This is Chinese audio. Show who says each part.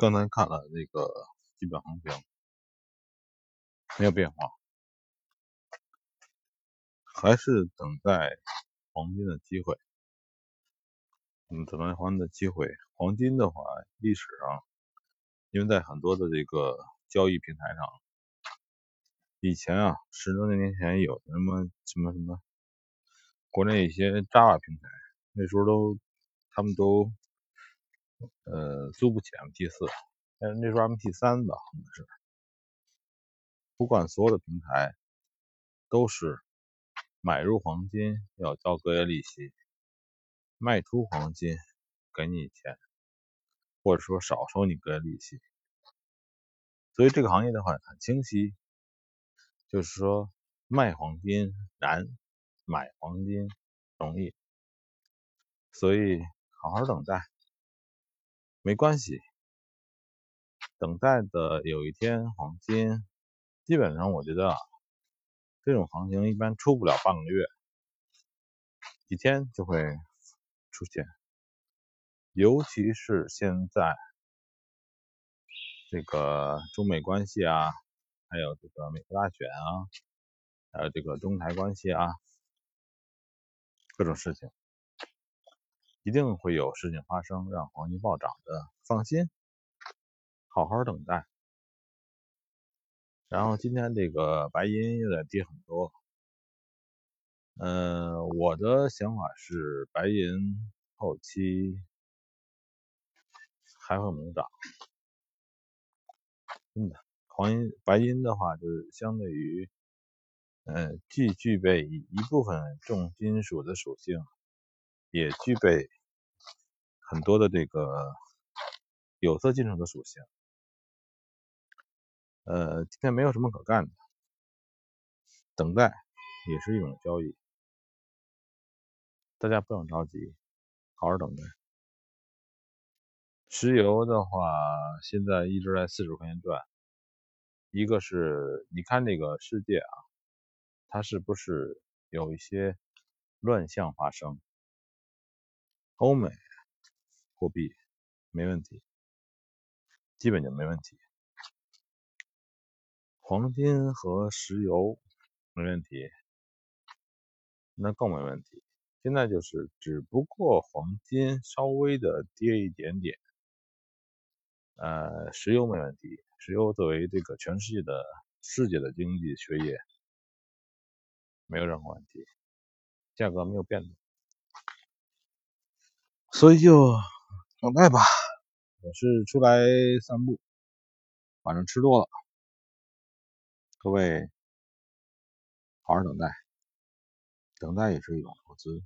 Speaker 1: 刚才看了那个基本行情，没有变化，还是等待黄金的机会。嗯，等待黄金的机会。黄金的话，历史上，因为在很多的这个交易平台上，以前啊，十多年前有什么什么什么，国内一些 Java 平台，那时候都他们都。呃，租不起 MT 四，但是那时候 MT 三吧，可能是。不管所有的平台，都是买入黄金要交隔夜利息，卖出黄金给你钱，或者说少收你隔夜利息。所以这个行业的话很清晰，就是说卖黄金难，买黄金容易，所以好好等待。没关系，等待的有一天黄金，基本上我觉得，这种行情一般出不了半个月，几天就会出现。尤其是现在这个中美关系啊，还有这个美国大选啊，还有这个中台关系啊，各种事情。一定会有事情发生，让黄金暴涨的。放心，好好等待。然后今天这个白银有点跌很多。嗯，我的想法是，白银后期还会猛涨。真的，黄金、白银的话，就是相对于，嗯，既具备一部分重金属的属性。也具备很多的这个有色金属的属性。呃，今天没有什么可干的，等待也是一种交易，大家不用着急，好好等待。石油的话，现在一直在四十块钱转。一个是你看这个世界啊，它是不是有一些乱象发生？欧美货币没问题，基本就没问题。黄金和石油没问题，那更没问题。现在就是，只不过黄金稍微的跌一点点，呃，石油没问题。石油作为这个全世界的世界的经济血液，没有任何问题，价格没有变动。所以就等待吧，我是出来散步，晚上吃多了，各位好好等待，等待也是一种投资。